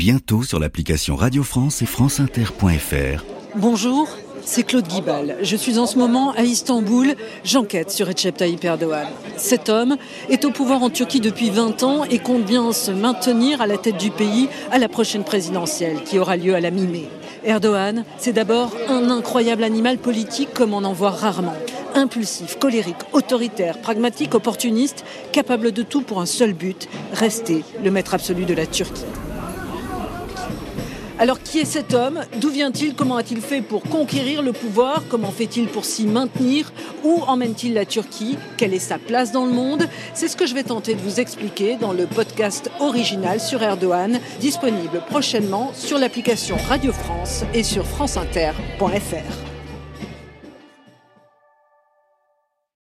bientôt sur l'application Radio France et franceinter.fr. Bonjour, c'est Claude Guibal. Je suis en ce moment à Istanbul. J'enquête sur Recep Tayyip Erdogan. Cet homme est au pouvoir en Turquie depuis 20 ans et compte bien se maintenir à la tête du pays à la prochaine présidentielle qui aura lieu à la mi-mai. Erdogan, c'est d'abord un incroyable animal politique comme on en voit rarement. Impulsif, colérique, autoritaire, pragmatique, opportuniste, capable de tout pour un seul but, rester le maître absolu de la Turquie. Alors qui est cet homme? D'où vient-il? Comment a-t-il fait pour conquérir le pouvoir? Comment fait-il pour s'y maintenir? Où emmène-t-il la Turquie? Quelle est sa place dans le monde? C'est ce que je vais tenter de vous expliquer dans le podcast original sur Erdogan, disponible prochainement sur l'application Radio France et sur franceinter.fr.